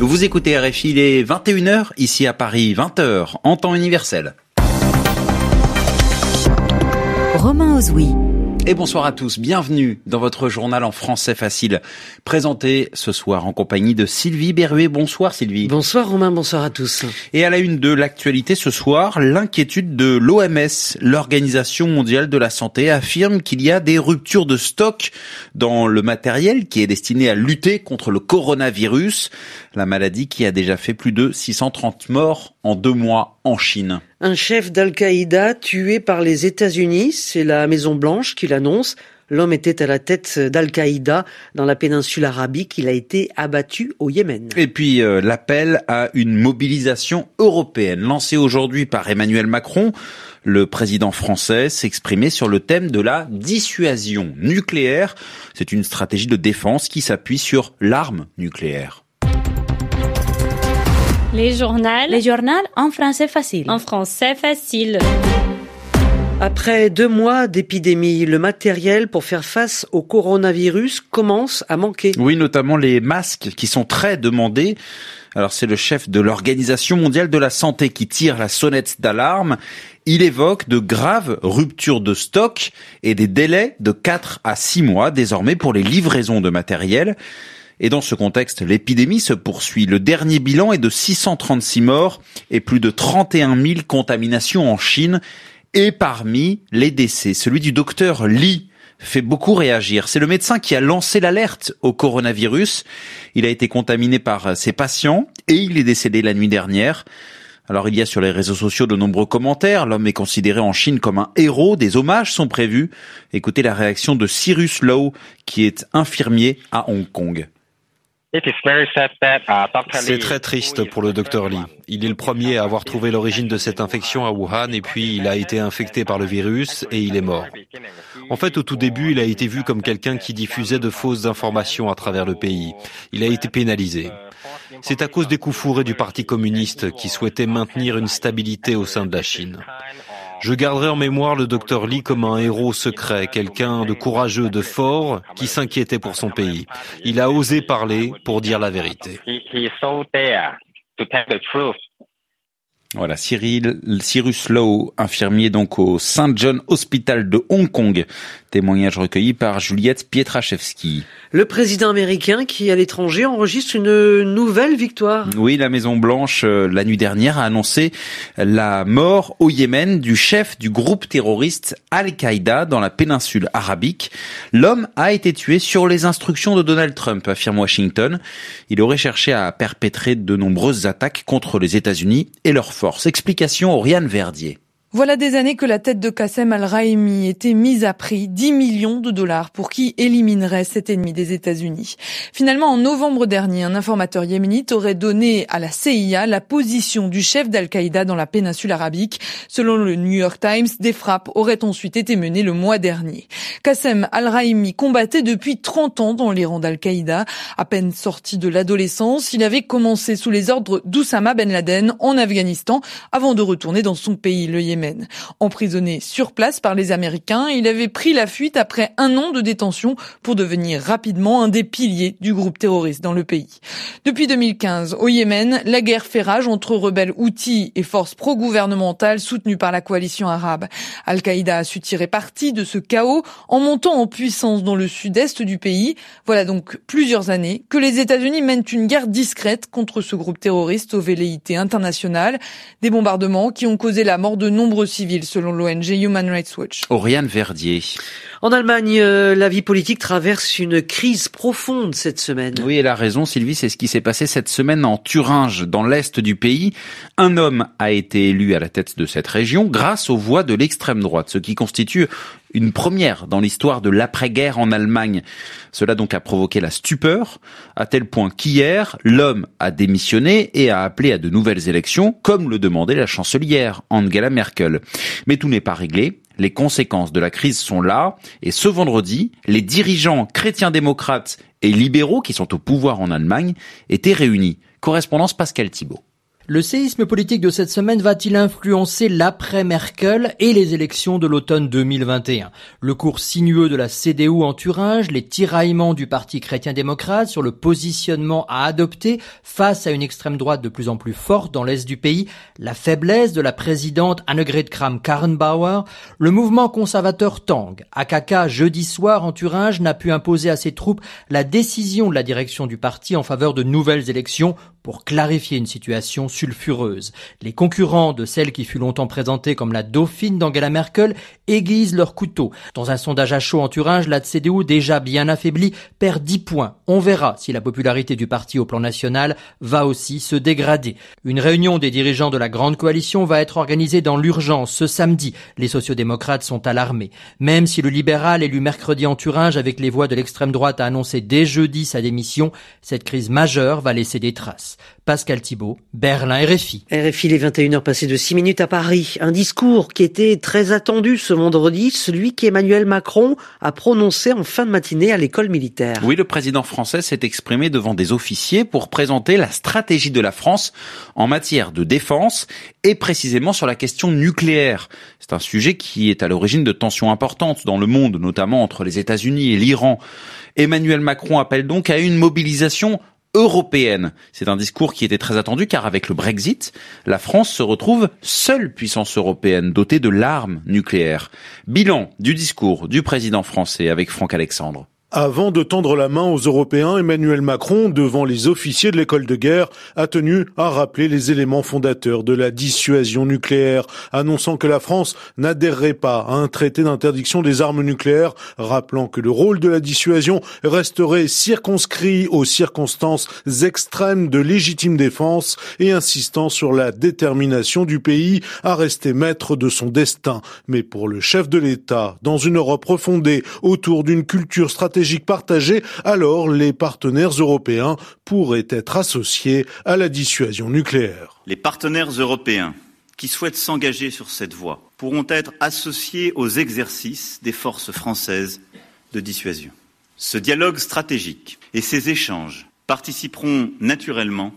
Vous écoutez RFI, il est 21h, ici à Paris, 20h, en temps universel. Romain Ozoui. Et bonsoir à tous, bienvenue dans votre journal en français facile, présenté ce soir en compagnie de Sylvie Berruet. Bonsoir Sylvie. Bonsoir Romain, bonsoir à tous. Et à la une de l'actualité ce soir, l'inquiétude de l'OMS, l'Organisation mondiale de la santé, affirme qu'il y a des ruptures de stock dans le matériel qui est destiné à lutter contre le coronavirus, la maladie qui a déjà fait plus de 630 morts en deux mois en Chine. Un chef d'Al-Qaïda tué par les États-Unis, c'est la Maison Blanche qui l'annonce. L'homme était à la tête d'Al-Qaïda dans la péninsule arabique. Il a été abattu au Yémen. Et puis euh, l'appel à une mobilisation européenne lancé aujourd'hui par Emmanuel Macron. Le président français s'exprimait sur le thème de la dissuasion nucléaire. C'est une stratégie de défense qui s'appuie sur l'arme nucléaire. Les journaux. Les journaux en français facile. En français facile. Après deux mois d'épidémie, le matériel pour faire face au coronavirus commence à manquer. Oui, notamment les masques qui sont très demandés. Alors c'est le chef de l'Organisation mondiale de la santé qui tire la sonnette d'alarme. Il évoque de graves ruptures de stock et des délais de 4 à 6 mois désormais pour les livraisons de matériel. Et dans ce contexte, l'épidémie se poursuit. Le dernier bilan est de 636 morts et plus de 31 000 contaminations en Chine. Et parmi les décès, celui du docteur Li fait beaucoup réagir. C'est le médecin qui a lancé l'alerte au coronavirus. Il a été contaminé par ses patients et il est décédé la nuit dernière. Alors il y a sur les réseaux sociaux de nombreux commentaires. L'homme est considéré en Chine comme un héros. Des hommages sont prévus. Écoutez la réaction de Cyrus Lowe, qui est infirmier à Hong Kong. C'est très triste pour le docteur Lee. Il est le premier à avoir trouvé l'origine de cette infection à Wuhan et puis il a été infecté par le virus et il est mort. En fait, au tout début, il a été vu comme quelqu'un qui diffusait de fausses informations à travers le pays. Il a été pénalisé. C'est à cause des coups fourrés du Parti communiste qui souhaitait maintenir une stabilité au sein de la Chine. Je garderai en mémoire le docteur Lee comme un héros secret, quelqu'un de courageux, de fort, qui s'inquiétait pour son pays. Il a osé parler pour dire la vérité. Voilà, Cyril, Cyrus Lowe, infirmier donc au St. John Hospital de Hong Kong. Témoignage recueilli par Juliette Pietraszewski. Le président américain qui, à l'étranger, enregistre une nouvelle victoire. Oui, la Maison Blanche, euh, la nuit dernière, a annoncé la mort au Yémen du chef du groupe terroriste Al-Qaïda dans la péninsule arabique. L'homme a été tué sur les instructions de Donald Trump, affirme Washington. Il aurait cherché à perpétrer de nombreuses attaques contre les États-Unis et leurs forces. Explication Oriane Verdier. Voilà des années que la tête de Qassem al-Raimi était mise à prix 10 millions de dollars pour qui éliminerait cet ennemi des États-Unis. Finalement, en novembre dernier, un informateur yéménite aurait donné à la CIA la position du chef d'Al-Qaïda dans la péninsule arabique. Selon le New York Times, des frappes auraient ensuite été menées le mois dernier. Qassem al-Raimi combattait depuis 30 ans dans les rangs d'Al-Qaïda. À peine sorti de l'adolescence, il avait commencé sous les ordres d'Oussama Ben Laden en Afghanistan avant de retourner dans son pays, le Yémen. Emprisonné sur place par les Américains, il avait pris la fuite après un an de détention pour devenir rapidement un des piliers du groupe terroriste dans le pays. Depuis 2015, au Yémen, la guerre fait rage entre rebelles houthis et forces pro-gouvernementales soutenues par la coalition arabe. Al-Qaïda a su tirer parti de ce chaos en montant en puissance dans le sud-est du pays. Voilà donc plusieurs années que les États-Unis mènent une guerre discrète contre ce groupe terroriste aux velléités internationales. Des bombardements qui ont causé la mort de nombreux nombreux civils, selon l'ONG Human Rights Watch. Oriane Verdier. En Allemagne, euh, la vie politique traverse une crise profonde cette semaine. Oui, elle a raison, Sylvie. C'est ce qui s'est passé cette semaine en Thuringe, dans l'est du pays. Un homme a été élu à la tête de cette région grâce aux voix de l'extrême droite, ce qui constitue une première dans l'histoire de l'après-guerre en Allemagne. Cela donc a provoqué la stupeur, à tel point qu'hier, l'homme a démissionné et a appelé à de nouvelles élections, comme le demandait la chancelière Angela Merkel. Mais tout n'est pas réglé. Les conséquences de la crise sont là, et ce vendredi, les dirigeants chrétiens-démocrates et libéraux qui sont au pouvoir en Allemagne étaient réunis. Correspondance Pascal Thibault. Le séisme politique de cette semaine va-t-il influencer l'après-Merkel et les élections de l'automne 2021 Le cours sinueux de la CDU en Thuringe, les tiraillements du Parti chrétien-démocrate sur le positionnement à adopter face à une extrême droite de plus en plus forte dans l'est du pays, la faiblesse de la présidente Annegret Kramp-Karrenbauer, le mouvement conservateur Tang, AKK jeudi soir en Thuringe n'a pu imposer à ses troupes la décision de la direction du parti en faveur de nouvelles élections pour clarifier une situation sulfureuse. Les concurrents de celle qui fut longtemps présentée comme la dauphine d'Angela Merkel aiguisent leur couteau. Dans un sondage à chaud en Thuringe, la CDU, déjà bien affaiblie, perd 10 points. On verra si la popularité du parti au plan national va aussi se dégrader. Une réunion des dirigeants de la grande coalition va être organisée dans l'urgence ce samedi. Les sociodémocrates sont alarmés. Même si le libéral élu mercredi en Thuringe avec les voix de l'extrême droite a annoncé dès jeudi sa démission, cette crise majeure va laisser des traces. Pascal Thibault, Berlin RFI. RFI, les 21h passées de 6 minutes à Paris. Un discours qui était très attendu ce vendredi, celui qu'Emmanuel Macron a prononcé en fin de matinée à l'école militaire. Oui, le président français s'est exprimé devant des officiers pour présenter la stratégie de la France en matière de défense et précisément sur la question nucléaire. C'est un sujet qui est à l'origine de tensions importantes dans le monde, notamment entre les États-Unis et l'Iran. Emmanuel Macron appelle donc à une mobilisation européenne. C'est un discours qui était très attendu car avec le Brexit, la France se retrouve seule puissance européenne dotée de l'arme nucléaire. Bilan du discours du président français avec Franck Alexandre. Avant de tendre la main aux Européens, Emmanuel Macron, devant les officiers de l'école de guerre, a tenu à rappeler les éléments fondateurs de la dissuasion nucléaire, annonçant que la France n'adhérerait pas à un traité d'interdiction des armes nucléaires, rappelant que le rôle de la dissuasion resterait circonscrit aux circonstances extrêmes de légitime défense et insistant sur la détermination du pays à rester maître de son destin. Mais pour le chef de l'État, dans une Europe refondée autour d'une culture stratégique stratégique partagée, alors les partenaires européens pourraient être associés à la dissuasion nucléaire. Les partenaires européens qui souhaitent s'engager sur cette voie pourront être associés aux exercices des forces françaises de dissuasion. Ce dialogue stratégique et ces échanges participeront naturellement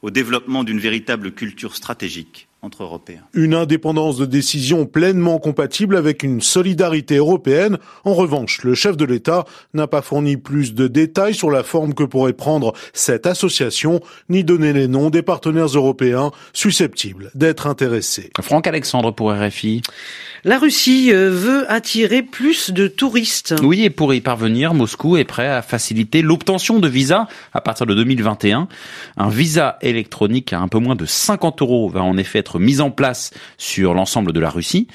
au développement d'une véritable culture stratégique entre Européens. Une indépendance de décision pleinement compatible avec une solidarité européenne. En revanche, le chef de l'État n'a pas fourni plus de détails sur la forme que pourrait prendre cette association, ni donné les noms des partenaires européens susceptibles d'être intéressés. Franck Alexandre pour RFI. La Russie euh, veut attirer plus de touristes. Oui, et pour y parvenir, Moscou est prêt à faciliter l'obtention de visas à partir de 2021. Un visa électronique à un peu moins de 50 euros va en effet être mis en place sur l'ensemble de la Russie.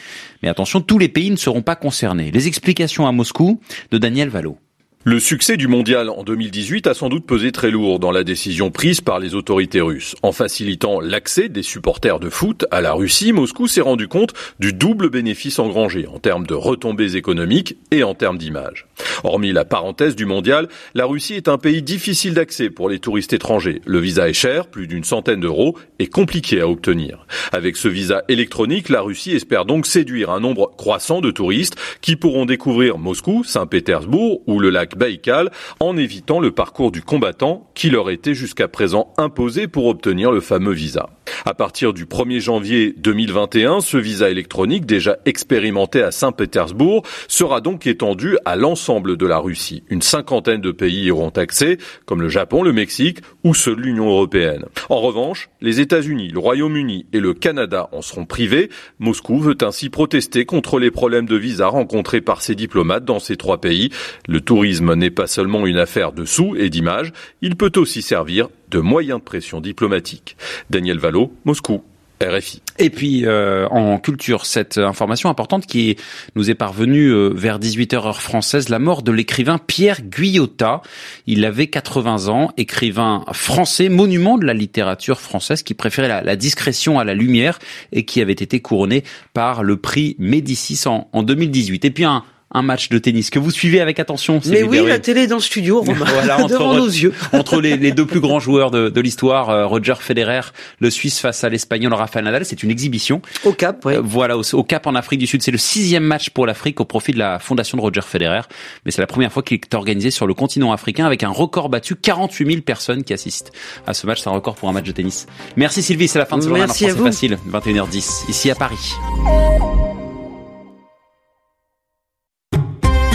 Mais attention, tous les pays ne seront pas concernés. Les explications à Moscou de Daniel Valo. Le succès du mondial en 2018 a sans doute pesé très lourd dans la décision prise par les autorités russes. En facilitant l'accès des supporters de foot à la Russie, Moscou s'est rendu compte du double bénéfice engrangé en termes de retombées économiques et en termes d'image. Hormis la parenthèse du mondial, la Russie est un pays difficile d'accès pour les touristes étrangers. Le visa est cher, plus d'une centaine d'euros, et compliqué à obtenir. Avec ce visa électronique, la Russie espère donc séduire un nombre croissant de touristes qui pourront découvrir Moscou, Saint-Pétersbourg ou le lac Baïkal en évitant le parcours du combattant qui leur était jusqu'à présent imposé pour obtenir le fameux visa. À partir du 1er janvier 2021, ce visa électronique déjà expérimenté à Saint-Pétersbourg sera donc étendu à l'ensemble de la Russie. Une cinquantaine de pays y auront accès, comme le Japon, le Mexique ou ceux de l'Union européenne. En revanche, les États-Unis, le Royaume-Uni et le Canada en seront privés. Moscou veut ainsi protester contre les problèmes de visa rencontrés par ses diplomates dans ces trois pays. Le tourisme n'est pas seulement une affaire de sous et d'image, il peut aussi servir de moyens de pression diplomatique. Daniel Moscou. RFI. Et puis euh, en culture, cette information importante qui nous est parvenue euh, vers 18h heure française, la mort de l'écrivain Pierre Guyotat. Il avait 80 ans, écrivain français, monument de la littérature française qui préférait la, discrétion à la lumière et qui avait été couronné par le prix Médicis en, en 2018. Et puis un un match de tennis que vous suivez avec attention. Mais oui, la télé est dans le studio, voilà, entre, devant nos yeux. entre les, les, deux plus grands joueurs de, de l'histoire, euh, Roger Federer, le Suisse face à l'Espagnol Rafael Nadal, c'est une exhibition. Au Cap. Euh, voilà, au, au, Cap en Afrique du Sud, c'est le sixième match pour l'Afrique au profit de la fondation de Roger Federer. Mais c'est la première fois qu'il est organisé sur le continent africain avec un record battu, 48 000 personnes qui assistent à ce match. C'est un record pour un match de tennis. Merci Sylvie, c'est la fin de ce journal en français facile, 21h10, ici à Paris.